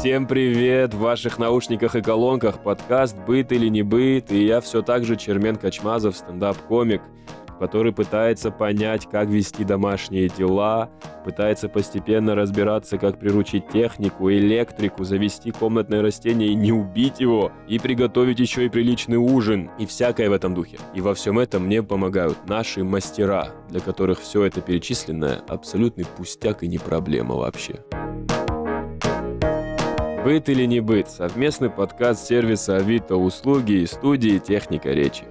Всем привет! В ваших наушниках и колонках подкаст «Быт или не быт» и я все так же Чермен Качмазов, стендап-комик, который пытается понять, как вести домашние дела, пытается постепенно разбираться, как приручить технику, электрику, завести комнатное растение и не убить его, и приготовить еще и приличный ужин, и всякое в этом духе. И во всем этом мне помогают наши мастера, для которых все это перечисленное абсолютный пустяк и не проблема вообще. Быт или не быт? Совместный подкаст сервиса Авито услуги и студии Техника речи.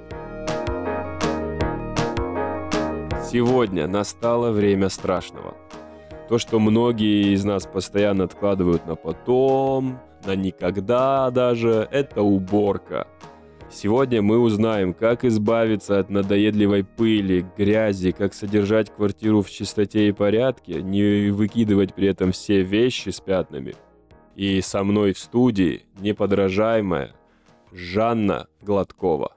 Сегодня настало время страшного. То, что многие из нас постоянно откладывают на потом, на никогда даже, это уборка. Сегодня мы узнаем, как избавиться от надоедливой пыли, грязи, как содержать квартиру в чистоте и порядке, не выкидывать при этом все вещи с пятнами. И со мной в студии неподражаемая Жанна Гладкова.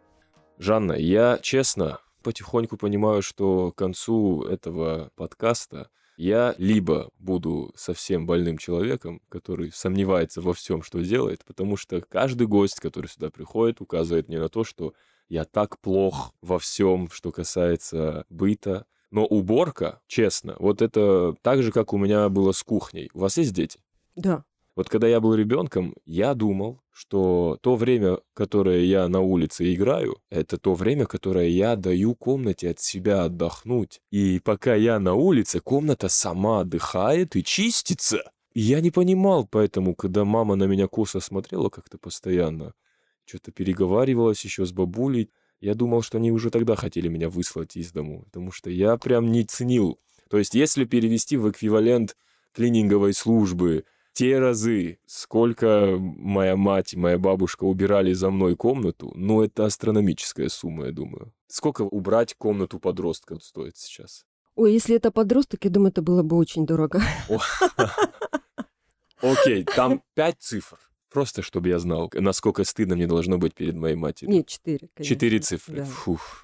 Жанна, я честно потихоньку понимаю, что к концу этого подкаста я либо буду совсем больным человеком, который сомневается во всем, что делает, потому что каждый гость, который сюда приходит, указывает мне на то, что я так плох во всем, что касается быта. Но уборка, честно, вот это так же, как у меня было с кухней. У вас есть дети? Да. Вот когда я был ребенком, я думал, что то время, которое я на улице играю, это то время, которое я даю комнате от себя отдохнуть. И пока я на улице, комната сама отдыхает и чистится. И я не понимал, поэтому, когда мама на меня косо смотрела как-то постоянно, что-то переговаривалась еще с бабулей, я думал, что они уже тогда хотели меня выслать из дому, потому что я прям не ценил. То есть, если перевести в эквивалент клининговой службы те разы, сколько моя мать и моя бабушка убирали за мной комнату, ну, это астрономическая сумма, я думаю. Сколько убрать комнату подростка стоит сейчас? Ой, если это подросток, я думаю, это было бы очень дорого. Окей, там пять цифр. Просто чтобы я знал, насколько стыдно мне должно быть перед моей матерью. Нет, четыре, конечно. Четыре цифры. Фух.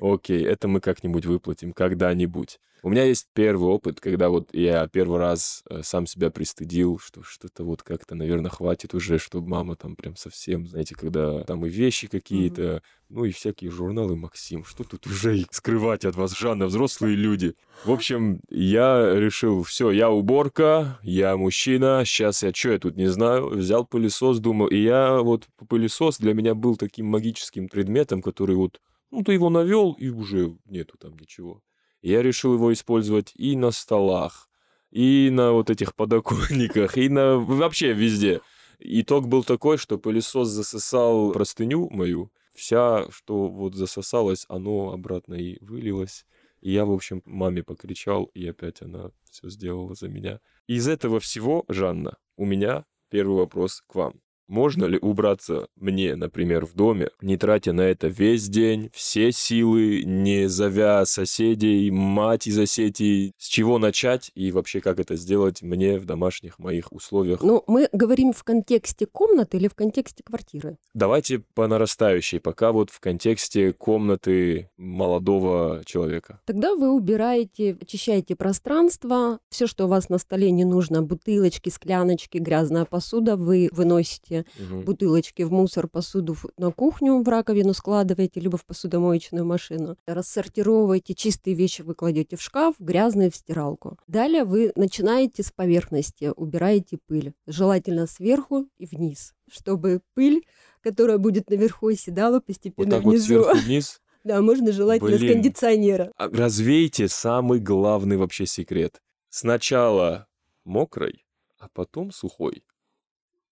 Окей, это мы как-нибудь выплатим, когда-нибудь. У меня есть первый опыт, когда вот я первый раз э, сам себя пристыдил, что что-то вот как-то, наверное, хватит уже, чтобы мама там прям совсем, знаете, когда там и вещи какие-то, mm-hmm. ну и всякие журналы Максим, что тут уже скрывать от вас, Жанна, взрослые люди. В общем, я решил, все, я уборка, я мужчина, сейчас я что я тут не знаю, взял пылесос, думал, и я вот пылесос для меня был таким магическим предметом, который вот, ну ты его навел и уже нету там ничего. Я решил его использовать и на столах, и на вот этих подоконниках, и на вообще везде. Итог был такой, что пылесос засосал простыню мою, вся, что вот засосалось, оно обратно и вылилось. И я, в общем, маме покричал, и опять она все сделала за меня. Из этого всего, Жанна, у меня первый вопрос к вам. Можно ли убраться мне, например, в доме, не тратя на это весь день, все силы, не зовя соседей, мать из Осетии? С чего начать и вообще как это сделать мне в домашних моих условиях? Ну, мы говорим в контексте комнаты или в контексте квартиры? Давайте по нарастающей, пока вот в контексте комнаты молодого человека. Тогда вы убираете, очищаете пространство, все, что у вас на столе не нужно, бутылочки, скляночки, грязная посуда, вы выносите угу. бутылочки в мусор, посуду на кухню в раковину складываете, либо в посудомоечную машину. Рассортировываете чистые вещи, вы кладете в шкаф, грязные в стиралку. Далее вы начинаете с поверхности, убираете пыль. Желательно сверху и вниз, чтобы пыль, которая будет наверху, оседала постепенно вот так внизу. Вот сверху вниз? Да, можно желательно Блин. с кондиционера. А развейте самый главный вообще секрет. Сначала мокрой, а потом сухой.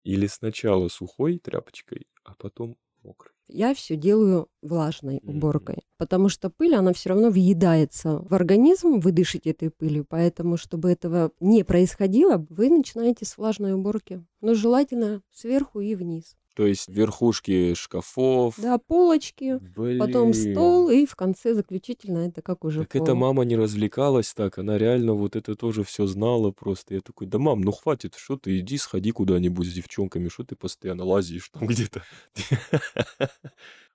Или сначала сухой тряпочкой, а потом мокрой? Я все делаю влажной уборкой, mm-hmm. потому что пыль, она все равно въедается в организм, вы дышите этой пылью, поэтому, чтобы этого не происходило, вы начинаете с влажной уборки, но желательно сверху и вниз. То есть верхушки шкафов. Да, полочки, Блин. потом стол, и в конце заключительно это как уже Так пол. эта мама не развлекалась так, она реально вот это тоже все знала просто. Я такой, да мам, ну хватит, что ты, иди сходи куда-нибудь с девчонками, что ты постоянно лазишь там где-то.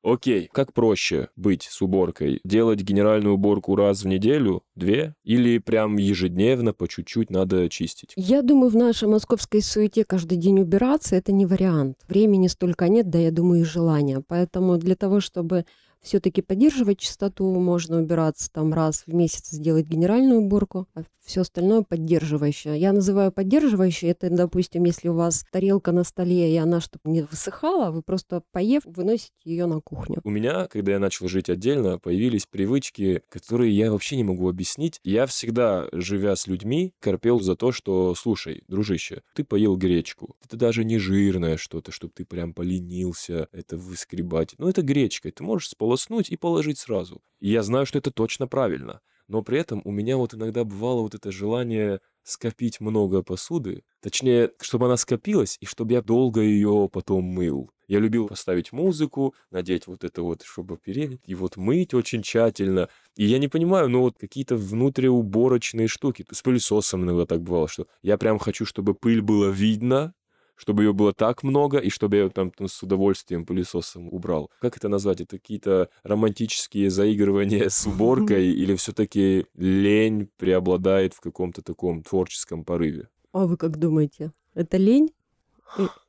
Окей, как проще быть с уборкой? Делать генеральную уборку раз в неделю, две? Или прям ежедневно по чуть-чуть надо чистить? Я думаю, в нашей московской суете каждый день убираться – это не вариант. Времени столько нет, да, я думаю, и желания. Поэтому для того, чтобы все-таки поддерживать чистоту, можно убираться там раз в месяц, сделать генеральную уборку, а все остальное поддерживающее. Я называю поддерживающее, это, допустим, если у вас тарелка на столе, и она, чтобы не высыхала, вы просто поев, выносите ее на кухню. У меня, когда я начал жить отдельно, появились привычки, которые я вообще не могу объяснить. Я всегда, живя с людьми, корпел за то, что, слушай, дружище, ты поел гречку. Это даже не жирное что-то, чтобы ты прям поленился это выскребать. Ну, это гречка, ты можешь сполоснуть и положить сразу. И я знаю, что это точно правильно но при этом у меня вот иногда бывало вот это желание скопить много посуды, точнее, чтобы она скопилась, и чтобы я долго ее потом мыл. Я любил поставить музыку, надеть вот это вот, чтобы передать, и вот мыть очень тщательно. И я не понимаю, ну вот какие-то внутриуборочные штуки. С пылесосом иногда так бывало, что я прям хочу, чтобы пыль было видно, чтобы ее было так много, и чтобы я ее там ну, с удовольствием пылесосом убрал. Как это назвать? Это какие-то романтические заигрывания с уборкой или все-таки лень преобладает в каком-то таком творческом порыве? А вы как думаете? Это лень?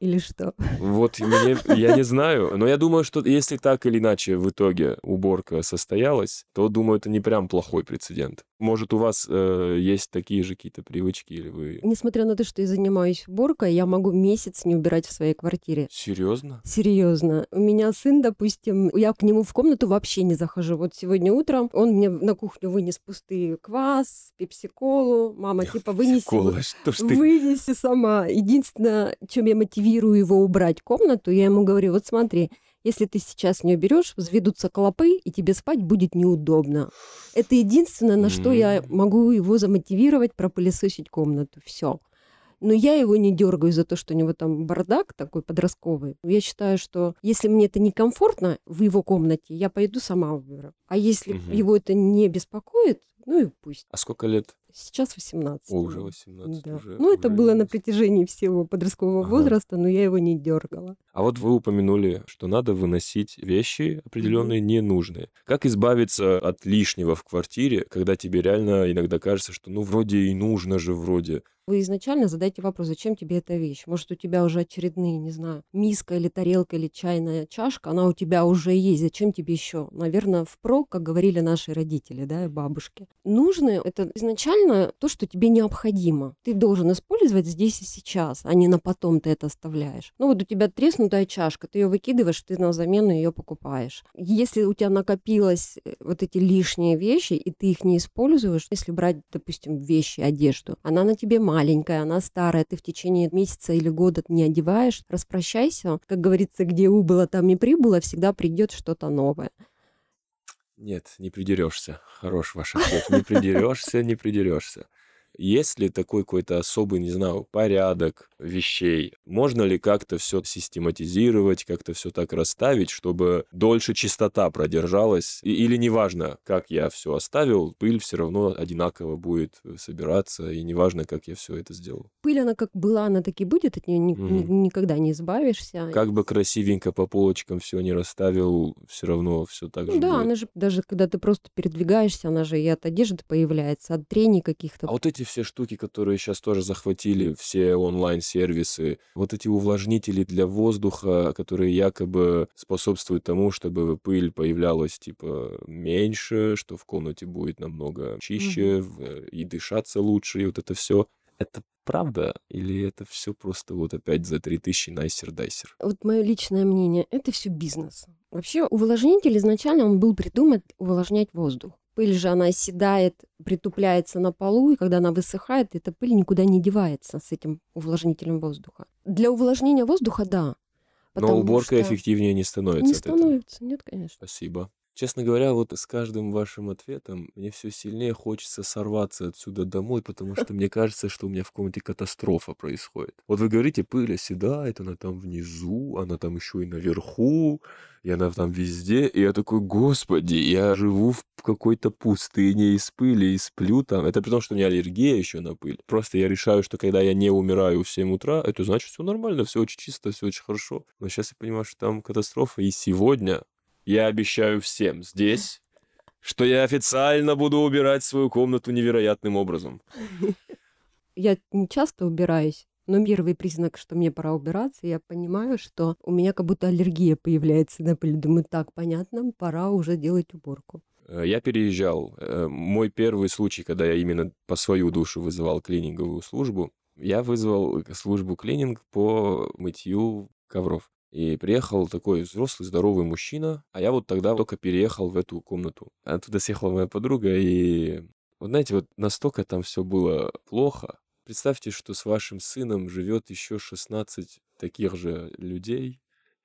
Или что? Вот мне, я не знаю, но я думаю, что если так или иначе в итоге уборка состоялась, то, думаю, это не прям плохой прецедент. Может, у вас э, есть такие же какие-то привычки, или вы... Несмотря на то, что я занимаюсь уборкой, я могу месяц не убирать в своей квартире. Серьезно? Серьезно. У меня сын, допустим, я к нему в комнату вообще не захожу. Вот сегодня утром он мне на кухню вынес пустые квас, пепси-колу. Мама, типа, вынеси, что ж ты... вынеси сама. Единственное, чем я мотивирую его убрать комнату, я ему говорю, вот смотри, если ты сейчас не уберешь, взведутся клопы, и тебе спать будет неудобно. Это единственное, на что я могу его замотивировать пропылесосить комнату. Все. Но я его не дергаю за то, что у него там бардак такой подростковый. Я считаю, что если мне это некомфортно в его комнате, я пойду сама уберу. А если угу. его это не беспокоит, ну и пусть. А сколько лет? Сейчас 18. О, уже 18. Да. Уже, ну, уже это было на протяжении всего подросткового ага. возраста, но я его не дергала. А вот вы упомянули, что надо выносить вещи определенные mm-hmm. ненужные. Как избавиться от лишнего в квартире, когда тебе реально иногда кажется, что ну вроде и нужно же вроде, вы изначально задайте вопрос, зачем тебе эта вещь? Может, у тебя уже очередные, не знаю, миска или тарелка или чайная чашка, она у тебя уже есть, зачем тебе еще? Наверное, впрок, как говорили наши родители, да, и бабушки. Нужно это изначально то, что тебе необходимо. Ты должен использовать здесь и сейчас, а не на потом ты это оставляешь. Ну вот у тебя треснутая чашка, ты ее выкидываешь, ты на замену ее покупаешь. Если у тебя накопилось э, вот эти лишние вещи, и ты их не используешь, если брать, допустим, вещи, одежду, она на тебе маленькая, она старая, ты в течение месяца или года не одеваешь, распрощайся. Как говорится, где убыло, там и прибыло, всегда придет что-то новое. Нет, не придерешься. Хорош ваш ответ. Не придерешься, не придерешься. Есть ли такой какой-то особый, не знаю, порядок вещей? Можно ли как-то все систематизировать, как-то все так расставить, чтобы дольше чистота продержалась? И, или неважно, как я все оставил, пыль все равно одинаково будет собираться, и неважно, как я все это сделал. Пыль, она как была, она так и будет, от нее ни, mm. ни, никогда не избавишься. Как бы красивенько по полочкам все не расставил, все равно все так ну, же Да, будет. она же, даже когда ты просто передвигаешься, она же и от одежды появляется, от трений каких-то. А вот эти эти все штуки, которые сейчас тоже захватили все онлайн-сервисы, вот эти увлажнители для воздуха, которые якобы способствуют тому, чтобы пыль появлялась типа меньше, что в комнате будет намного чище, угу. и дышаться лучше, и вот это все. Это правда или это все просто вот опять за 3000 найсер-дайсер? Вот мое личное мнение, это все бизнес. Вообще увлажнитель изначально он был придуман увлажнять воздух. Пыль же, она оседает, притупляется на полу, и когда она высыхает, эта пыль никуда не девается с этим увлажнителем воздуха. Для увлажнения воздуха, да. Но уборка что... эффективнее не становится. Не становится, этого. нет, конечно. Спасибо. Честно говоря, вот с каждым вашим ответом мне все сильнее хочется сорваться отсюда домой, потому что мне кажется, что у меня в комнате катастрофа происходит. Вот вы говорите, пыль оседает, она там внизу, она там еще и наверху, и она там везде. И я такой, господи, я живу в какой-то пустыне из пыли и сплю там. Это при том, что у меня аллергия еще на пыль. Просто я решаю, что когда я не умираю в 7 утра, это значит все нормально, все очень чисто, все очень хорошо. Но сейчас я понимаю, что там катастрофа. И сегодня я обещаю всем здесь, что я официально буду убирать свою комнату невероятным образом. Я не часто убираюсь, но первый признак, что мне пора убираться, я понимаю, что у меня как будто аллергия появляется на пыль. Думаю, так, понятно, пора уже делать уборку. Э, я переезжал. Э, мой первый случай, когда я именно по свою душу вызывал клининговую службу, я вызвал службу клининг по мытью ковров. И приехал такой взрослый, здоровый мужчина, а я вот тогда только переехал в эту комнату. Оттуда съехала моя подруга, и вот знаете, вот настолько там все было плохо. Представьте, что с вашим сыном живет еще 16 таких же людей,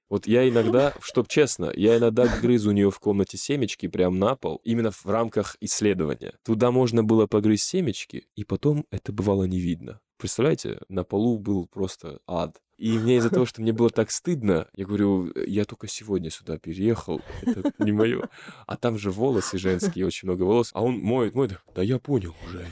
вот я иногда, чтоб честно, я иногда грызу у нее в комнате семечки прям на пол, именно в рамках исследования. Туда можно было погрызть семечки, и потом это бывало не видно. Представляете, на полу был просто ад. И мне из-за того, что мне было так стыдно, я говорю, я только сегодня сюда переехал, это не мое. А там же волосы женские, очень много волос. А он моет, моет. Да я понял уже.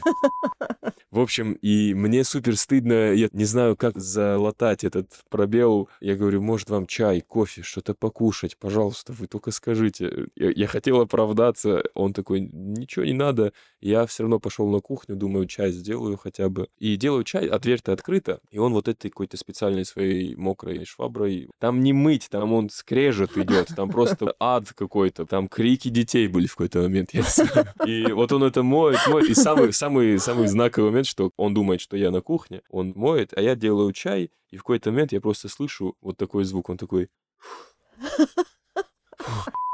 В общем, и мне супер стыдно, я не знаю, как залатать этот пробел. Я говорю, может, вам чай, кофе, что-то покушать, пожалуйста, вы только скажите. Я, я хотел оправдаться, он такой, ничего не надо. Я все равно пошел на кухню, думаю, чай сделаю хотя бы. И делаю чай, а дверь-то открыта. И он вот этой какой-то специальной своей мокрой шваброй. Там не мыть, там он скрежет идет, там просто ад какой-то. Там крики детей были в какой-то момент. И вот он это моет, моет. И самый, самый, самый знаковый момент, что он думает, что я на кухне, он моет, а я делаю чай, и в какой-то момент я просто слышу вот такой звук, он такой...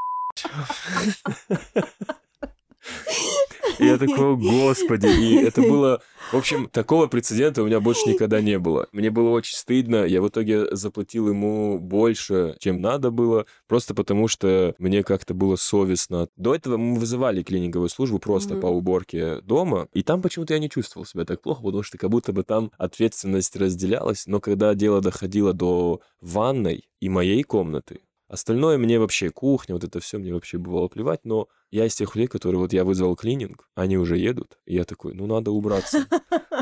И я такой, господи, и это было... В общем, такого прецедента у меня больше никогда не было. Мне было очень стыдно, я в итоге заплатил ему больше, чем надо было, просто потому что мне как-то было совестно. До этого мы вызывали клининговую службу просто mm-hmm. по уборке дома, и там почему-то я не чувствовал себя так плохо, потому что как будто бы там ответственность разделялась, но когда дело доходило до ванной и моей комнаты, Остальное мне вообще кухня, вот это все мне вообще бывало плевать, но я из тех людей, которые вот я вызвал клининг, они уже едут, и я такой, ну надо убраться.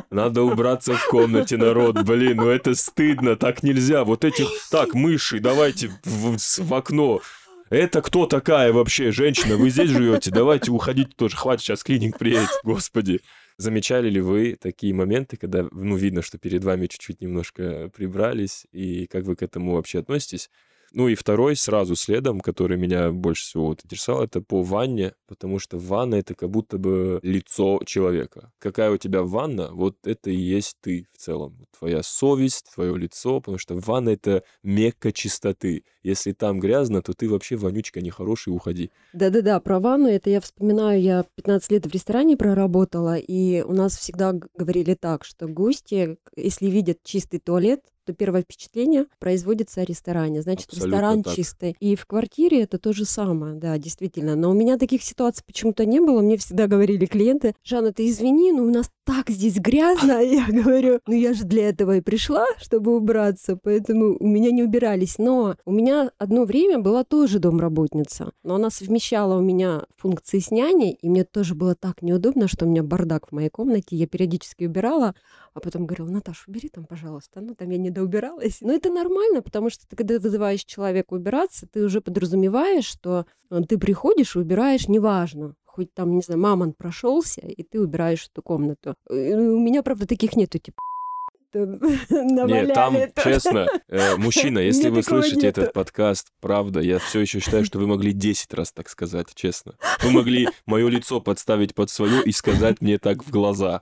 Надо убраться в комнате, народ, блин, ну это стыдно, так нельзя. Вот этих, так, мыши, давайте в, в окно. Это кто такая вообще, женщина? Вы здесь живете? Давайте уходите тоже. Хватит, сейчас клининг приедет. Господи. Замечали ли вы такие моменты, когда, ну, видно, что перед вами чуть-чуть немножко прибрались, и как вы к этому вообще относитесь? Ну и второй сразу следом, который меня больше всего вот интересовал, это по ванне, потому что ванна — это как будто бы лицо человека. Какая у тебя ванна, вот это и есть ты в целом. Твоя совесть, твое лицо, потому что ванна — это мекка чистоты. Если там грязно, то ты вообще вонючка нехороший, уходи. Да-да-да, про ванну это я вспоминаю, я 15 лет в ресторане проработала, и у нас всегда говорили так, что гости, если видят чистый туалет, то первое впечатление производится о ресторане. Значит, Абсолютно ресторан так. чистый. И в квартире это то же самое, да, действительно. Но у меня таких ситуаций почему-то не было. Мне всегда говорили клиенты, Жанна, ты извини, но у нас так здесь грязно. Я говорю, ну я же для этого и пришла, чтобы убраться, поэтому у меня не убирались. Но у меня одно время была тоже домработница, но она совмещала у меня функции с няней, и мне тоже было так неудобно, что у меня бардак в моей комнате, я периодически убирала, а потом говорила, Наташа, убери там, пожалуйста. Ну, там я не доубиралась. Но это нормально, потому что ты, когда вызываешь человека убираться, ты уже подразумеваешь, что э, ты приходишь и убираешь, неважно, хоть там, не знаю, мамонт прошелся, и ты убираешь эту комнату. Э, у меня, правда, таких нету, типа, Нет, там, честно, э, мужчина, если вы слышите нету. этот подкаст, правда, я все еще считаю, что вы могли 10 раз так сказать, честно. Вы могли мое лицо подставить под свое и сказать мне так в глаза.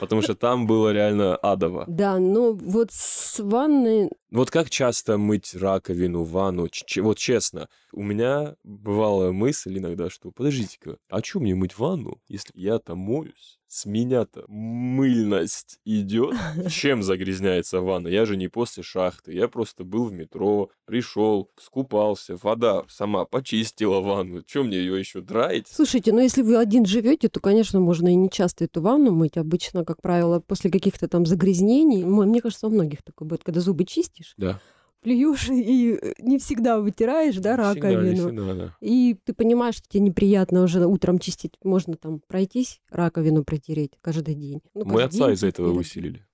Потому что там было реально адово. Да, ну вот с ванной... Вот как часто мыть раковину, ванну? Ч- вот честно, у меня бывала мысль иногда, что подождите-ка, а что мне мыть ванну, если я там моюсь? с меня-то мыльность идет. Чем загрязняется ванна? Я же не после шахты. Я просто был в метро, пришел, скупался, вода сама почистила ванну. Чем мне ее еще драить? Слушайте, ну если вы один живете, то, конечно, можно и не часто эту ванну мыть. Обычно, как правило, после каких-то там загрязнений. Мне кажется, у многих такое будет, когда зубы чистишь. Да плюешь и э, не всегда вытираешь, да, раковину. Не всегда, не всегда, да. И ты понимаешь, что тебе неприятно уже утром чистить. Можно там пройтись, раковину протереть каждый день. Ну, Мы отца из-за этого выселили.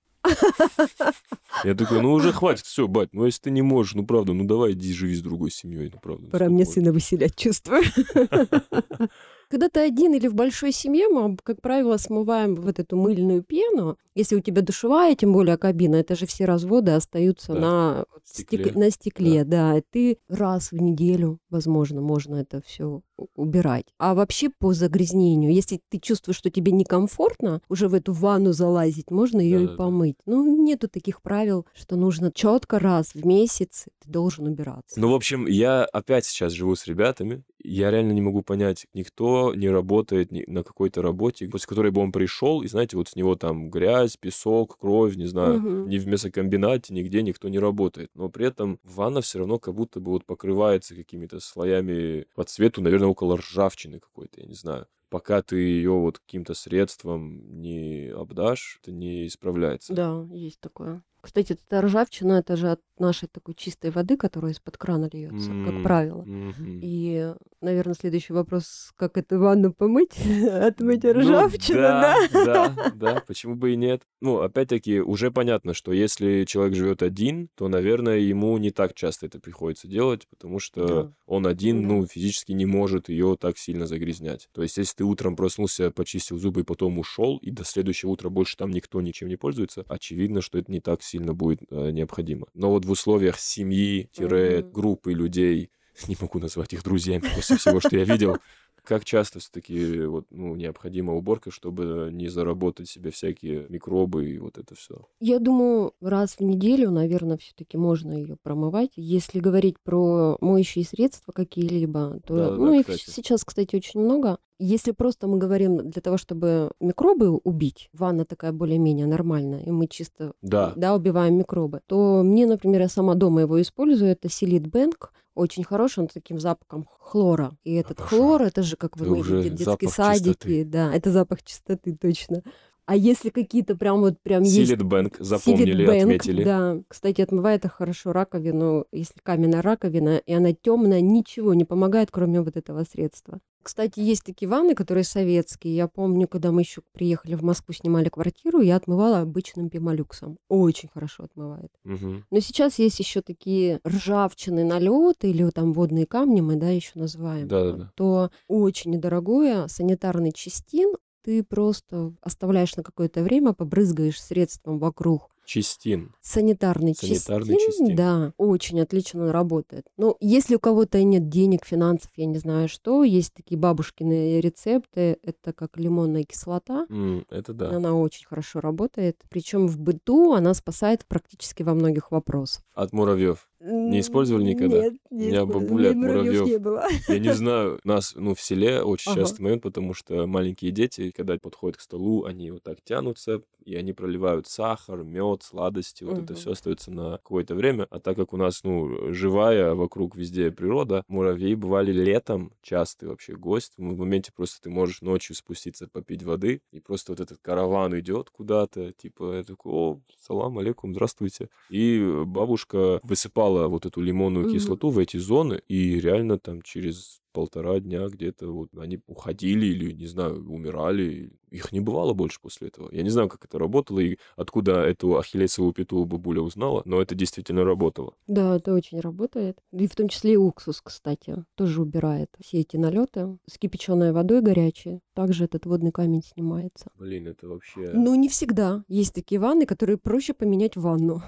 Я такой, ну уже хватит, все, бать, ну если ты не можешь, ну правда, ну давай иди живи с другой семьей, ну правда. Пора мне сына выселять, чувствую. Когда ты один или в большой семье, мы, как правило, смываем вот эту мыльную пену. Если у тебя душевая, тем более кабина, это же все разводы остаются да. на стекле, стек... на стекле, да. да. Ты раз в неделю, возможно, можно это все убирать. А вообще по загрязнению, если ты чувствуешь, что тебе некомфортно уже в эту ванну залазить, можно ее да, и помыть. Да. Ну, нету таких правил, что нужно четко раз в месяц ты должен убираться. Ну, в общем, я опять сейчас живу с ребятами, я реально не могу понять, никто не работает ни на какой-то работе, после которой бы он пришел, и знаете, вот с него там грязь, песок, кровь, не знаю, угу. ни в мясокомбинате, нигде никто не работает. Но при этом ванна все равно как будто бы вот покрывается какими-то слоями по цвету, наверное, около ржавчины какой-то, я не знаю пока ты ее вот каким-то средством не обдашь, это не исправляется. Да, есть такое. Кстати, эта ржавчина, это же от нашей такой чистой воды, которая из-под крана льется, mm-hmm. как правило. Mm-hmm. И, наверное, следующий вопрос, как эту ванну помыть? Отмыть ну, ржавчину, да? Да, да, да, почему бы и нет. Ну, опять-таки, уже понятно, что если человек живет один, то, наверное, ему не так часто это приходится делать, потому что да. он один, ну, физически не может ее так сильно загрязнять. То есть, если ты утром проснулся, почистил зубы и потом ушел, и до следующего утра больше там никто ничем не пользуется, очевидно, что это не так сильно будет э, необходимо. Но вот в условиях семьи-группы людей, не могу назвать их друзьями после всего, что я видел, как часто все-таки вот, ну, необходима уборка, чтобы не заработать себе всякие микробы и вот это все? Я думаю, раз в неделю, наверное, все-таки можно ее промывать. Если говорить про моющие средства какие-либо, то да, ну, да, их кстати. сейчас, кстати, очень много. Если просто мы говорим для того, чтобы микробы убить, ванна такая более-менее нормальная, и мы чисто да. Да, убиваем микробы, то мне, например, я сама дома его использую, это Силит Бэнк, очень хороший, он таким запахом хлора. И этот Обожаю. хлор, это же, как вы видите, детские садики. Чистоты. Да, это запах чистоты, точно. А если какие-то прям вот прям Силит есть... Бэнк, запомнили, Bank, отметили. Да, кстати, отмывает это хорошо раковину, если каменная раковина, и она темная, ничего не помогает, кроме вот этого средства. Кстати, есть такие ванны, которые советские. Я помню, когда мы еще приехали в Москву, снимали квартиру, я отмывала обычным пемолюксом. Очень хорошо отмывает. Угу. Но сейчас есть еще такие ржавчины налеты или там водные камни, мы да еще называем. Да, да, да. То очень недорогое санитарный чистин, ты просто оставляешь на какое-то время, побрызгаешь средством вокруг Чистин. Санитарный, Санитарный чистин, чистин. Да, очень отлично работает. Но если у кого-то нет денег, финансов, я не знаю что, есть такие бабушкины рецепты, это как лимонная кислота. Mm, это да. Она очень хорошо работает. Причем в быту она спасает практически во многих вопросах. От муравьев. Не использовали никогда? Нет, не У меня бабуля от муравьев. Не было. Я не знаю, нас ну, в селе очень ага. часто момент, потому что маленькие дети, когда подходят к столу, они вот так тянутся, и они проливают сахар, мед, сладости, вот угу. это все остается на какое-то время. А так как у нас, ну, живая вокруг везде природа, муравьи бывали летом частый вообще гость. В моменте просто ты можешь ночью спуститься попить воды, и просто вот этот караван идет куда-то, типа, я такой, о, салам алейкум, здравствуйте. И бабушка высыпала вливала вот эту лимонную mm-hmm. кислоту в эти зоны, и реально там через полтора дня где-то вот они уходили или, не знаю, умирали. Их не бывало больше после этого. Я не знаю, как это работало и откуда эту ахиллесовую пяту бабуля узнала, но это действительно работало. Да, это очень работает. И в том числе и уксус, кстати, тоже убирает все эти налеты с кипяченой водой горячей. Также этот водный камень снимается. Блин, это вообще... Ну, не всегда. Есть такие ванны, которые проще поменять в ванну.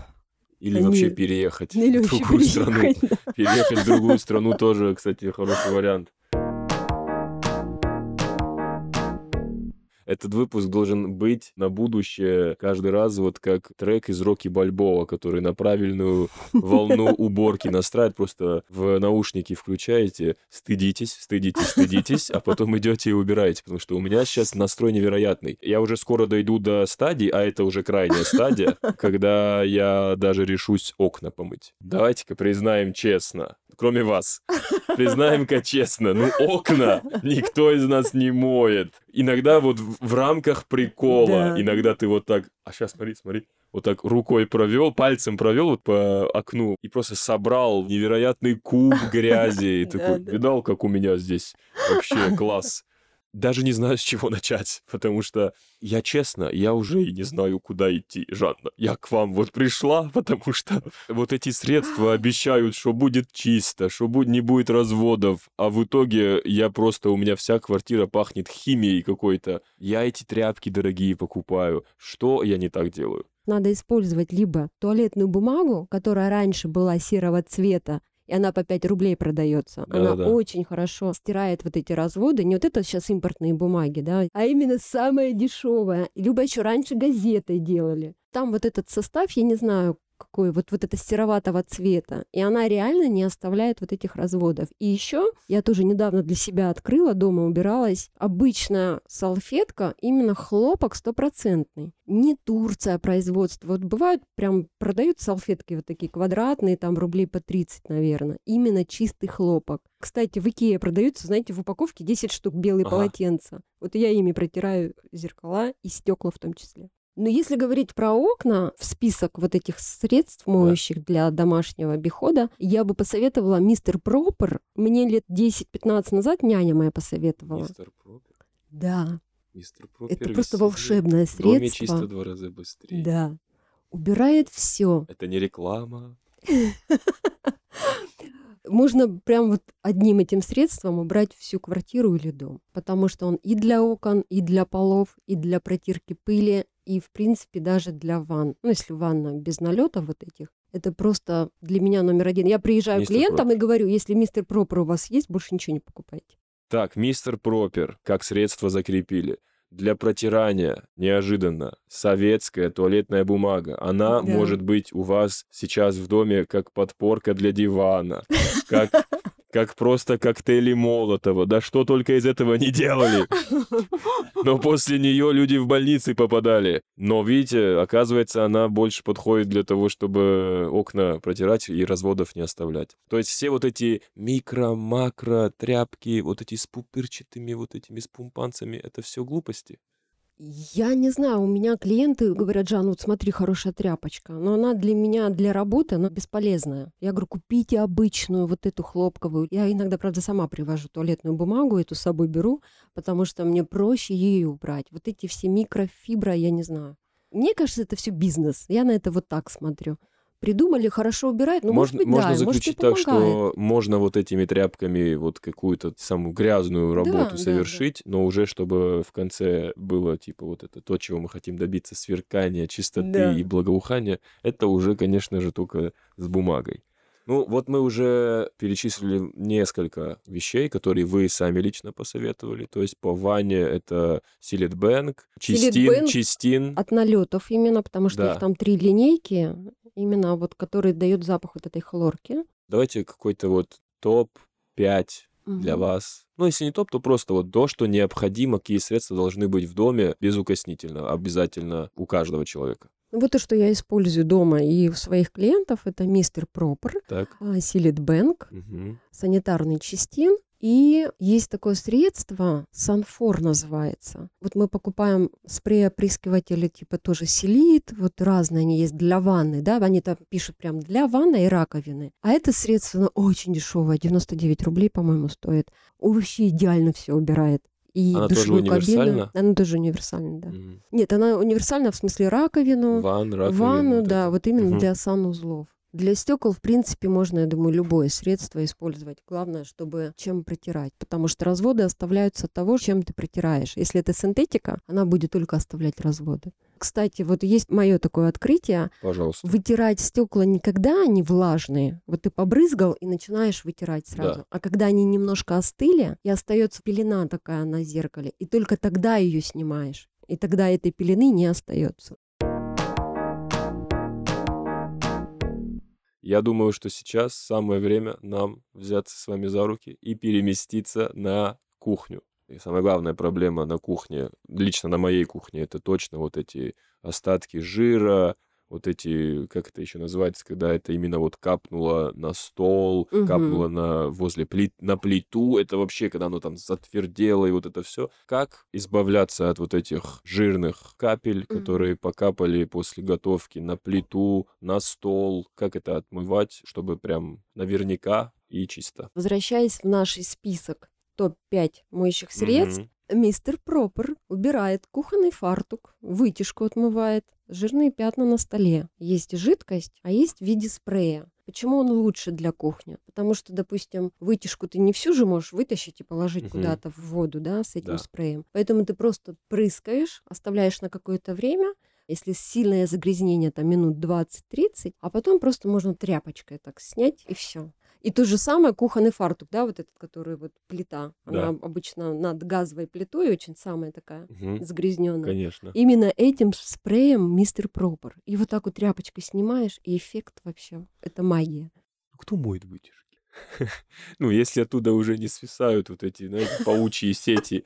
Или Они... вообще переехать Или в другую переехать, страну. Да. Переехать в другую страну тоже, кстати, хороший вариант. Этот выпуск должен быть на будущее каждый раз вот как трек из Рокки Бальбоа, который на правильную волну уборки настраивает. Просто в наушники включаете, стыдитесь, стыдитесь, стыдитесь, а потом идете и убираете, потому что у меня сейчас настрой невероятный. Я уже скоро дойду до стадии, а это уже крайняя стадия, когда я даже решусь окна помыть. Давайте-ка признаем честно, кроме вас. Признаем-ка честно, ну окна никто из нас не моет. Иногда вот в рамках прикола, да. иногда ты вот так, а сейчас смотри, смотри, вот так рукой провел, пальцем провел вот по окну и просто собрал невероятный куб грязи. И такой, видал, как у меня здесь вообще класс. Даже не знаю, с чего начать, потому что я честно, я уже и не знаю, куда идти, Жанна. Я к вам вот пришла, потому что вот эти средства обещают, что будет чисто, что не будет разводов, а в итоге я просто, у меня вся квартира пахнет химией какой-то. Я эти тряпки дорогие покупаю. Что я не так делаю? Надо использовать либо туалетную бумагу, которая раньше была серого цвета, и она по 5 рублей продается. Да, она да. очень хорошо стирает вот эти разводы. Не вот это сейчас импортные бумаги, да, а именно самая дешевая. Либо еще раньше газетой делали. Там вот этот состав, я не знаю, какой вот, вот это сероватого цвета. И она реально не оставляет вот этих разводов. И еще я тоже недавно для себя открыла, дома убиралась, обычная салфетка, именно хлопок стопроцентный. Не Турция производство. Вот бывают прям продают салфетки вот такие квадратные, там рублей по 30, наверное. Именно чистый хлопок. Кстати, в Икее продаются, знаете, в упаковке 10 штук белые ага. полотенца. Вот я ими протираю зеркала и стекла в том числе. Но если говорить про окна, в список вот этих средств моющих да. для домашнего обихода, я бы посоветовала мистер Пропер. Мне лет 10-15 назад няня моя посоветовала. Мистер Пропер? Да. Мистер Пропер Это просто волшебное средство. В доме чисто два раза быстрее. Да. Убирает все. Это не реклама. Можно прям вот одним этим средством убрать всю квартиру или дом, потому что он и для окон, и для полов, и для протирки пыли, и, в принципе, даже для ванн. Ну, если ванна без налета вот этих, это просто для меня номер один. Я приезжаю мистер к клиентам Пропер. и говорю, если мистер Пропер у вас есть, больше ничего не покупайте. Так, мистер Пропер, как средство закрепили. Для протирания, неожиданно, советская туалетная бумага. Она да. может быть у вас сейчас в доме как подпорка для дивана, как как просто коктейли Молотова. Да что только из этого не делали. Но после нее люди в больницы попадали. Но, видите, оказывается, она больше подходит для того, чтобы окна протирать и разводов не оставлять. То есть все вот эти микро-макро тряпки, вот эти с пупырчатыми вот этими с пумпанцами, это все глупости. Я не знаю, у меня клиенты говорят, Жан, вот смотри, хорошая тряпочка, но она для меня, для работы, она бесполезная. Я говорю, купите обычную вот эту хлопковую. Я иногда, правда, сама привожу туалетную бумагу, эту с собой беру, потому что мне проще ее убрать. Вот эти все микрофибры, я не знаю. Мне кажется, это все бизнес. Я на это вот так смотрю придумали, хорошо убирать, ну, можно, может быть, можно да, заключить может, так, что можно вот этими тряпками вот какую-то самую грязную работу да, совершить, да, да. но уже чтобы в конце было типа вот это то, чего мы хотим добиться, сверкания, чистоты да. и благоухания, это уже, конечно же, только с бумагой. Ну, вот мы уже перечислили несколько вещей, которые вы сами лично посоветовали. То есть по ванне это Силит Бэнк, Чистин, Чистин. От налетов именно, потому что да. их там три линейки именно вот который дает запах вот этой хлорки. Давайте какой-то вот топ-5 угу. для вас. Ну, если не топ, то просто вот то, что необходимо, какие средства должны быть в доме безукоснительно, обязательно у каждого человека. Вот то, что я использую дома и у своих клиентов, это мистер Пропер, Силит Бэнк, угу. санитарный чистин и есть такое средство, санфор называется. Вот мы покупаем спрей-опрыскиватели типа тоже селит, вот разные они есть для ванны, да, они там пишут прям для ванны и раковины. А это средство, оно очень дешевое, 99 рублей, по-моему, стоит. Вообще идеально все убирает и она душевую тоже кабину. Она тоже универсальна, да. Mm. Нет, она универсальна в смысле раковину, Ван, раковину, ванну, вот да, это. вот именно mm-hmm. для санузлов. Для стекол, в принципе, можно, я думаю, любое средство использовать. Главное, чтобы чем протирать. Потому что разводы оставляются от того, чем ты протираешь. Если это синтетика, она будет только оставлять разводы. Кстати, вот есть мое такое открытие. Пожалуйста. Вытирать стекла никогда они влажные. Вот ты побрызгал и начинаешь вытирать сразу. Да. А когда они немножко остыли, и остается пелена такая на зеркале, и только тогда ее снимаешь. И тогда этой пелены не остается. Я думаю, что сейчас самое время нам взяться с вами за руки и переместиться на кухню. И самая главная проблема на кухне, лично на моей кухне, это точно вот эти остатки жира, вот эти, как это еще называется, когда это именно вот капнуло на стол, угу. капнуло на возле плит, на плиту, это вообще, когда оно там затвердело и вот это все. Как избавляться от вот этих жирных капель, угу. которые покапали после готовки на плиту, на стол, как это отмывать, чтобы прям наверняка и чисто. Возвращаясь в наш список топ-5 моющих средств, угу Мистер Пропер убирает кухонный фартук, вытяжку отмывает, жирные пятна на столе. Есть жидкость, а есть в виде спрея. Почему он лучше для кухни? Потому что, допустим, вытяжку ты не всю же можешь вытащить и положить угу. куда-то в воду, да, с этим да. спреем. Поэтому ты просто прыскаешь, оставляешь на какое-то время, если сильное загрязнение, там минут 20-30, а потом просто можно тряпочкой так снять и все. И то же самое кухонный фартук, да, вот этот, который вот плита. Она да. обычно над газовой плитой очень самая такая угу. загрязненная. Конечно. Именно этим спреем мистер Пропер. И вот так вот тряпочкой снимаешь, и эффект вообще. Это магия. Кто моет вытяжки? Ну, если оттуда уже не свисают вот эти, знаете, паучьи сети.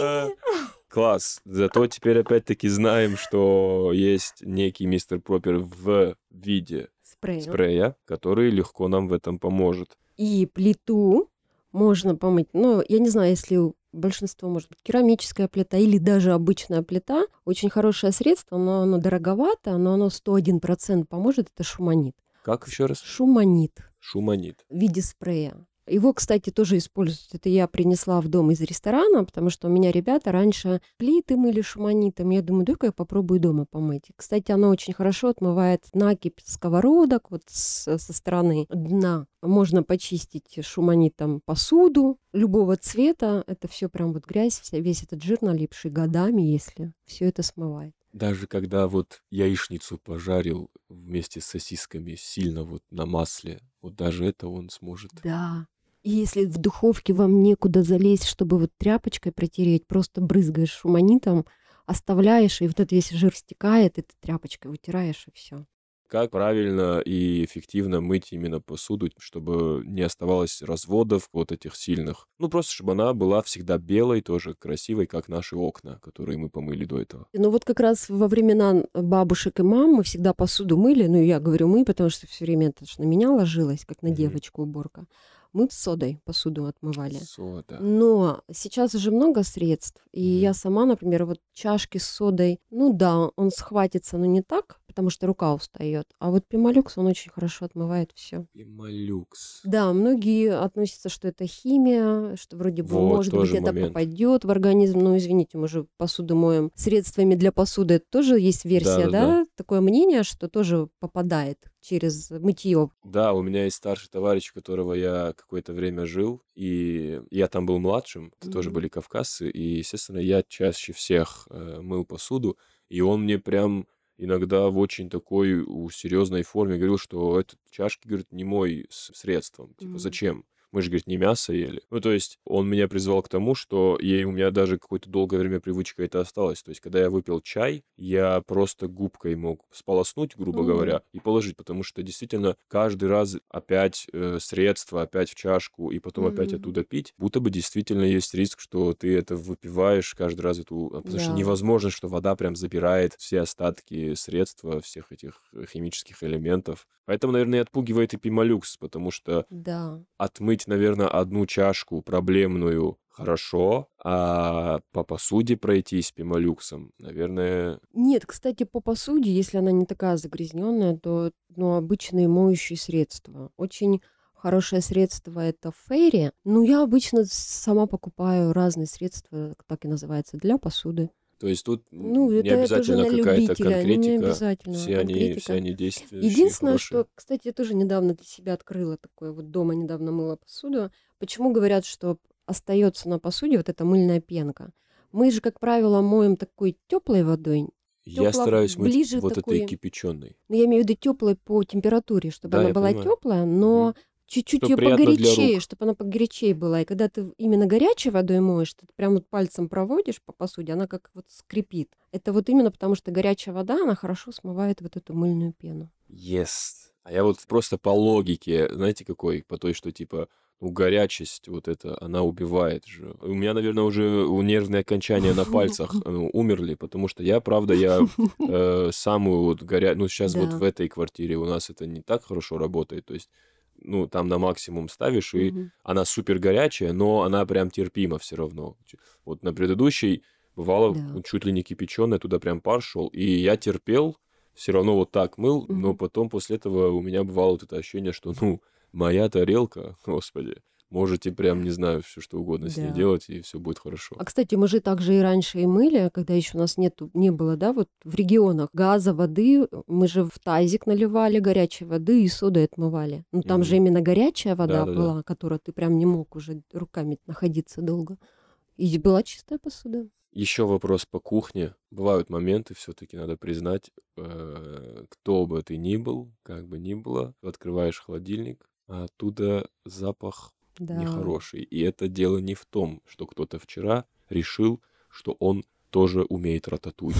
А, класс. Зато теперь опять-таки знаем, что есть некий мистер Пропер в виде спрея. спрея, который легко нам в этом поможет. И плиту можно помыть. Но я не знаю, если большинство, может быть, керамическая плита или даже обычная плита. Очень хорошее средство, но оно дороговато, но оно 101% поможет. Это шуманит. Как еще раз? Шуманит. Шуманит. В виде спрея. Его, кстати, тоже используют. Это я принесла в дом из ресторана, потому что у меня ребята раньше плиты мыли шуманитом. Я думаю, дай-ка я попробую дома помыть. Кстати, оно очень хорошо отмывает накипь сковородок вот с, со стороны дна. Можно почистить шуманитом посуду любого цвета. Это все прям вот грязь, вся, весь этот жир налипший годами, если все это смывает. Даже когда вот яичницу пожарил вместе с сосисками сильно вот на масле, вот даже это он сможет. Да, и если в духовке вам некуда залезть, чтобы вот тряпочкой протереть, просто брызгаешь шуманитом, оставляешь, и вот этот весь жир стекает, и ты тряпочкой вытираешь, и все. Как правильно и эффективно мыть именно посуду, чтобы не оставалось разводов вот этих сильных. Ну, просто чтобы она была всегда белой, тоже красивой, как наши окна, которые мы помыли до этого. Ну, вот как раз во времена бабушек и мам мы всегда посуду мыли. Ну, я говорю мы, потому что все время это на меня ложилось, как на mm-hmm. девочку уборка мы с содой посуду отмывали. Сода. Но сейчас уже много средств. И mm. я сама, например, вот чашки с содой, ну да, он схватится, но не так, потому что рука устает. А вот пималюкс, он очень хорошо отмывает все. Пималюкс. Да, многие относятся, что это химия, что вроде бы, вот, может быть, момент. это попадет в организм. Ну, извините, мы же посуду моем средствами для посуды. Это тоже есть версия, да, да? да? Такое мнение, что тоже попадает через мытье. Да, у меня есть старший товарищ, у которого я какое-то время жил, и я там был младшим, это mm-hmm. тоже были кавказцы, и, естественно, я чаще всех э, мыл посуду, и он мне прям иногда в очень такой у серьезной форме говорил, что этот чашки, говорит, не мой средством. Типа, mm-hmm. зачем? Мы же, говорит, не мясо ели. Ну, то есть он меня призвал к тому, что ей у меня даже какое-то долгое время привычка это осталась. То есть, когда я выпил чай, я просто губкой мог сполоснуть, грубо mm. говоря, и положить, потому что действительно каждый раз опять э, средства, опять в чашку, и потом mm. опять оттуда пить, будто бы действительно есть риск, что ты это выпиваешь каждый раз эту... А, потому да. что невозможно, что вода прям забирает все остатки средства, всех этих химических элементов. Поэтому, наверное, и отпугивает и пималюкс, потому что да. отмыть, наверное, одну чашку проблемную хорошо, а по посуде пройтись пималюксом, наверное... Нет, кстати, по посуде, если она не такая загрязненная, то ну, обычные моющие средства. Очень хорошее средство это фейри. Ну, я обычно сама покупаю разные средства, так и называется, для посуды. То есть тут ну, не это, обязательно какая-то конкретика. Не обязательно все, конкретика. Они, все они действия. Единственное, что, кстати, я тоже недавно для себя открыла такое, вот дома недавно мыла посуду. Почему говорят, что остается на посуде вот эта мыльная пенка? Мы же, как правило, моем такой теплой водой. Я стараюсь мыть ближе вот такой, этой кипяченой. Ну, я имею в виду теплой по температуре, чтобы да, она была теплая, но угу чуть-чуть ее погорячее, чтобы она погорячее была. И когда ты именно горячей водой моешь, ты прям вот пальцем проводишь по посуде, она как вот скрипит. Это вот именно потому, что горячая вода, она хорошо смывает вот эту мыльную пену. Yes. А я вот просто по логике, знаете, какой? По той, что типа, ну, горячесть вот это, она убивает же. У меня, наверное, уже нервные окончания на пальцах ну, умерли, потому что я, правда, я э, самую вот горя... Ну, сейчас да. вот в этой квартире у нас это не так хорошо работает, то есть ну, там на максимум ставишь, и mm-hmm. она супер горячая, но она прям терпима все равно. Вот на предыдущей бывало да. чуть ли не кипяченая, туда прям пар шел, и я терпел, все равно вот так мыл, mm-hmm. но потом после этого у меня бывало вот это ощущение, что, ну, моя тарелка, господи, можете прям, не знаю, все что угодно с ней Да. делать, и все будет хорошо. А, кстати, мы же также и раньше и мыли, когда еще у нас нету, не было, да, вот в регионах газа, воды, мы же в тазик наливали горячей воды и содой отмывали. Ну, там же Мгм. именно горячая вода Да-да-да. была, которая ты прям не мог уже руками находиться долго. И была чистая посуда. Еще вопрос по кухне. Бывают моменты, все-таки надо признать, э, кто бы ты ни был, как бы ни было, открываешь холодильник, а оттуда запах Да. нехороший. И это дело не в том, что кто-то вчера решил, что он тоже умеет рататуй.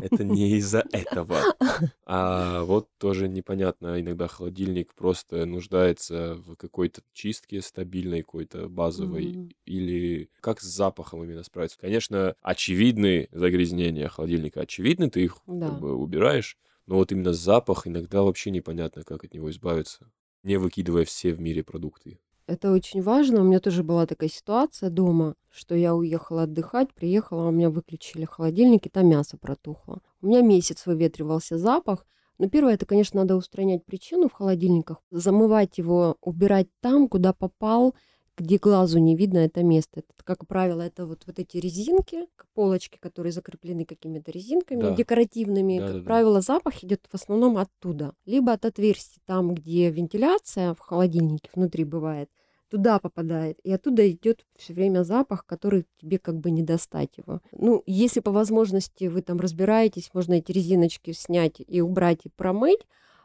Это не из-за этого. А вот тоже непонятно, иногда холодильник просто нуждается в какой-то чистке стабильной, какой-то базовой, или как с запахом именно справиться. Конечно, очевидны загрязнения холодильника, очевидны, ты их Да. как бы убираешь, но вот именно запах иногда вообще непонятно, как от него избавиться, не выкидывая все в мире продукты. Это очень важно. У меня тоже была такая ситуация дома, что я уехала отдыхать, приехала, у меня выключили холодильник, и там мясо протухло. У меня месяц выветривался запах. Но первое, это, конечно, надо устранять причину в холодильниках, замывать его, убирать там, куда попал, где глазу не видно это место. Это, как правило, это вот, вот эти резинки, полочки, которые закреплены какими-то резинками Да. декоративными. Да, как да, да. правило, запах идет в основном оттуда. Либо от отверстий, там, где вентиляция в холодильнике внутри бывает, туда попадает, и оттуда идет все время запах, который тебе как бы не достать его. Ну, если по возможности вы там разбираетесь, можно эти резиночки снять и убрать и промыть,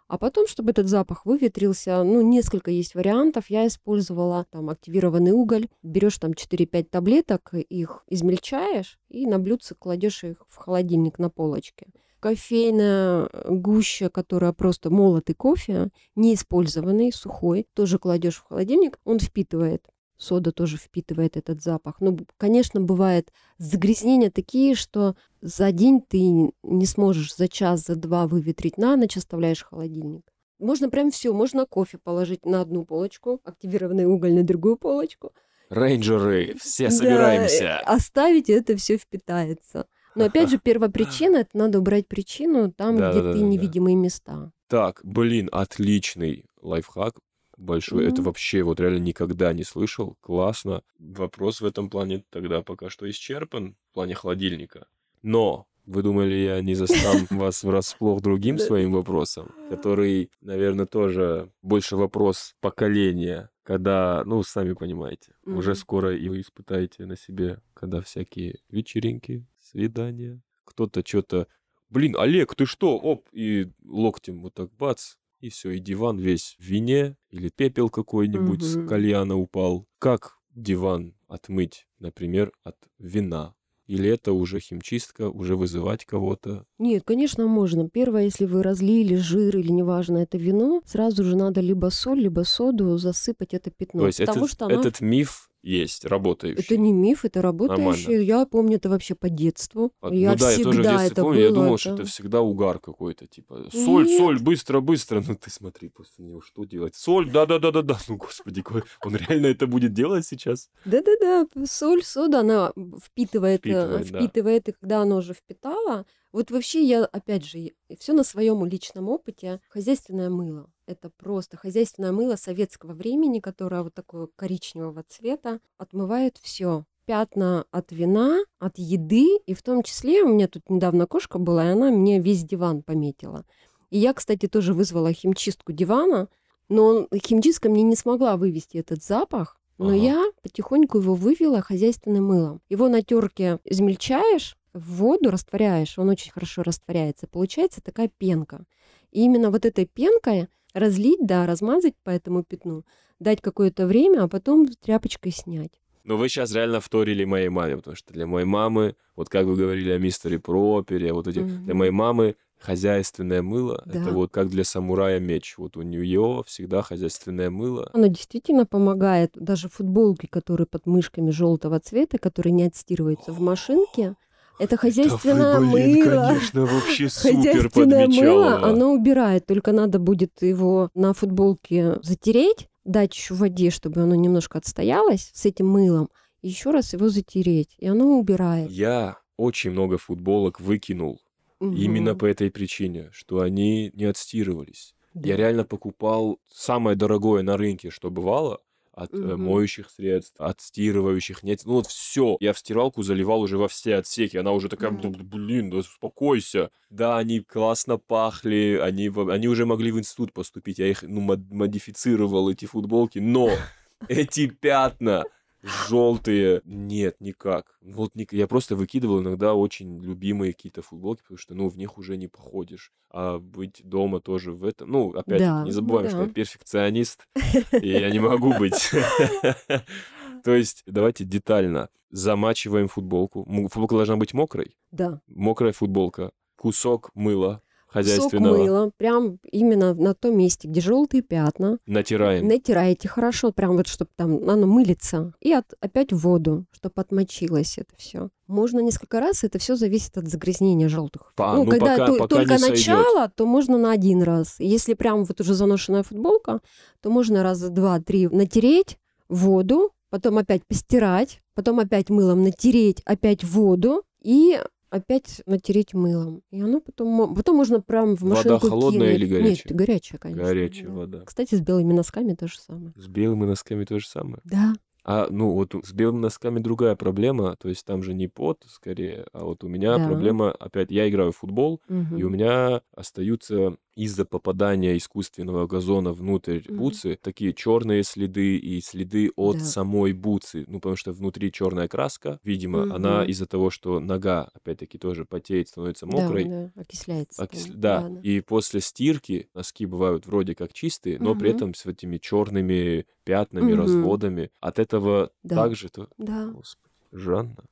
а потом, чтобы этот запах выветрился, ну, несколько есть вариантов. Я использовала там активированный уголь. Берешь там 4-5 таблеток, их измельчаешь и на блюдце кладешь их в холодильник на полочке. Кофейная э, гуща, которая просто молотый кофе, неиспользованный, сухой, тоже кладешь в холодильник, он впитывает. Сода тоже впитывает этот запах. Ну, конечно, бывает загрязнения такие, что за день ты не сможешь за час, за два выветрить на ночь, оставляешь холодильник. Можно прям все, можно кофе положить на одну полочку, активированный уголь на другую полочку. Рейнджеры, все Да, собираемся. э, Оставить и это все впитается. Но опять же, первопричина это надо убрать причину там, где ты Да-да-да-да-да. невидимые места. Так, блин, отличный лайфхак. Большой. Это Мгм. вообще вот реально никогда не слышал. Классно. Вопрос в этом плане тогда пока что исчерпан в плане холодильника. Но вы думали, я не застам вас врасплох другим своим вопросом, который, наверное, тоже больше вопрос поколения, когда, ну, сами понимаете, уже Мгм. скоро и вы испытаете на себе, когда всякие вечеринки, свидания, кто-то что-то блин, Олег, ты что? Оп, и локтем вот так бац, и все, и диван весь в вине, или пепел какой-нибудь с Мгм. кальяна упал. Как диван отмыть, например, от вина? Или это уже химчистка, уже вызывать кого-то? Нет, конечно, можно. Первое, если вы разлили жир или неважно это вино, сразу же надо либо соль, либо соду засыпать это пятно. То есть потому этот, что оно- этот миф есть, работающий. это не миф, это работающее. Нормально. Я помню это вообще по детству. А, я ну да, я всегда тоже в детстве это помню, я было, думал, это- что это всегда угар какой-то, типа, соль, Нет. соль, быстро, быстро, ну ты смотри после него, что делать? Соль, да-да-да-да-да, ну господи, он реально это будет делать сейчас? Да-да-да, соль, сода, она впитывает, э, Впитывает, да. впитывает, и когда она уже впитала, вот вообще я, опять же, все на своем личном опыте, хозяйственное мыло. Это просто хозяйственное мыло советского времени, которое вот такого коричневого цвета, отмывает все. Пятна от вина, от еды, и в том числе у меня тут недавно кошка была, и она мне весь диван пометила. И я, кстати, тоже вызвала химчистку дивана, но химчистка мне не смогла вывести этот запах, но Ага. я потихоньку его вывела хозяйственным мылом. Его на терке измельчаешь, в воду растворяешь, он очень хорошо растворяется. Получается такая пенка. И именно вот этой пенкой разлить, да, размазать по этому пятну, дать какое-то время, а потом тряпочкой снять. Но вы сейчас реально вторили моей маме, потому что для моей мамы, вот как вы говорили о мистере Пропере, вот эти, для Мгм. моей мамы хозяйственное мыло, это Да. вот как для самурая меч. Вот у нее всегда хозяйственное мыло. Оно действительно помогает. Даже футболки, которые под мышками желтого цвета, которые не отстирываются в машинке, это хозяйственное это вы, блин, мыло. конечно, вообще супер Хозяйственное мыло, подмечала. оно убирает, только надо будет его на футболке затереть, дать еще в воде, чтобы оно немножко отстоялось с этим мылом, и еще раз его затереть, и оно убирает. Я очень много футболок выкинул именно Мгм. по этой причине, что они не отстирывались. Да. Я реально покупал самое дорогое на рынке, что бывало, от угу. моющих средств, от стирывающих, нет, ну вот все. Я в стиралку заливал уже во все отсеки, она уже такая, блин, да успокойся. Да, они классно пахли, они, они уже могли в институт поступить, я их, ну, модифицировал, эти футболки, но эти пятна желтые. Нет, никак. Вот ник... я просто выкидывал иногда очень любимые какие-то футболки, потому что, ну, в них уже не походишь. А быть дома тоже в этом... Ну, опять да, не забываем, да. что я перфекционист, и я не могу быть. То есть, давайте детально. Замачиваем футболку. Футболка должна быть мокрой? Да. Мокрая футболка. Кусок мыла хозяйственного. Сок мыла, прям именно на том месте, где желтые пятна. Натираем. Натираете хорошо, прям вот, чтобы там оно мылится. И от, опять в воду, чтобы отмочилось это все. Можно несколько раз, это все зависит от загрязнения желтых. Па, ну, ну, когда пока, то, пока только начало, то можно на один раз. Если прям вот уже заношенная футболка, то можно раза два-три натереть воду, потом опять постирать, потом опять мылом натереть, опять воду и опять натереть мылом. И оно потом... Потом можно прям в машинку Вода холодная кинуть. или горячая? Нет, горячая, конечно. Горячая да. вода. Кстати, с белыми носками то же самое. С белыми носками то же самое? Да. А, ну, вот с белыми носками другая проблема, то есть там же не пот скорее, а вот у меня да. проблема, опять, я играю в футбол, угу. и у меня остаются из-за попадания искусственного газона внутрь mm-hmm. бутсы такие черные следы и следы от да. самой бутсы. Ну, потому что внутри черная краска, видимо, mm-hmm. она из-за того, что нога, опять-таки, тоже потеет, становится мокрой. Да, да. окисляется. Окис... Да. да, и после стирки носки бывают вроде как чистые, но mm-hmm. при этом с этими черными пятнами, mm-hmm. разводами. От этого да. также то. Да. Господи, Жанна.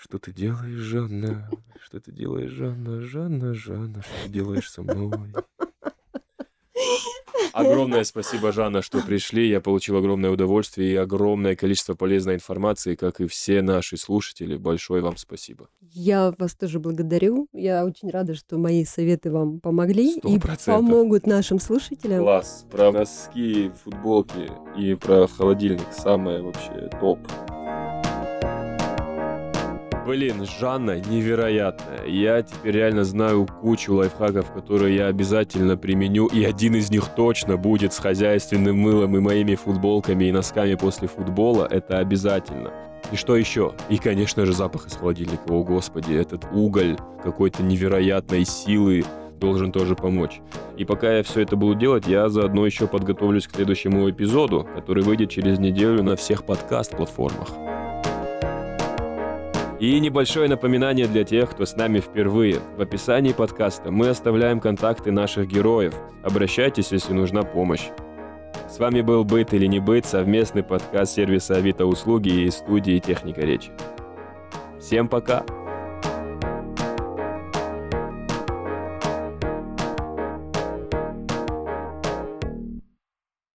Что ты делаешь, Жанна? Что ты делаешь, Жанна? Жанна, Жанна, что ты делаешь со мной? Огромное спасибо, Жанна, что пришли. Я получил огромное удовольствие и огромное количество полезной информации, как и все наши слушатели. Большое вам спасибо. Я вас тоже благодарю. Я очень рада, что мои советы вам помогли 100%. и помогут нашим слушателям. Класс. Про носки, футболки и про холодильник самое вообще топ. Блин, Жанна невероятная. Я теперь реально знаю кучу лайфхаков, которые я обязательно применю, и один из них точно будет с хозяйственным мылом и моими футболками и носками после футбола. Это обязательно. И что еще? И, конечно же, запах из холодильника. О, господи, этот уголь какой-то невероятной силы должен тоже помочь. И пока я все это буду делать, я заодно еще подготовлюсь к следующему эпизоду, который выйдет через неделю на всех подкаст-платформах. И небольшое напоминание для тех, кто с нами впервые. В описании подкаста мы оставляем контакты наших героев. Обращайтесь, если нужна помощь. С вами был «Быт или не быт» совместный подкаст сервиса Авито Услуги и студии «Техника речи». Всем пока!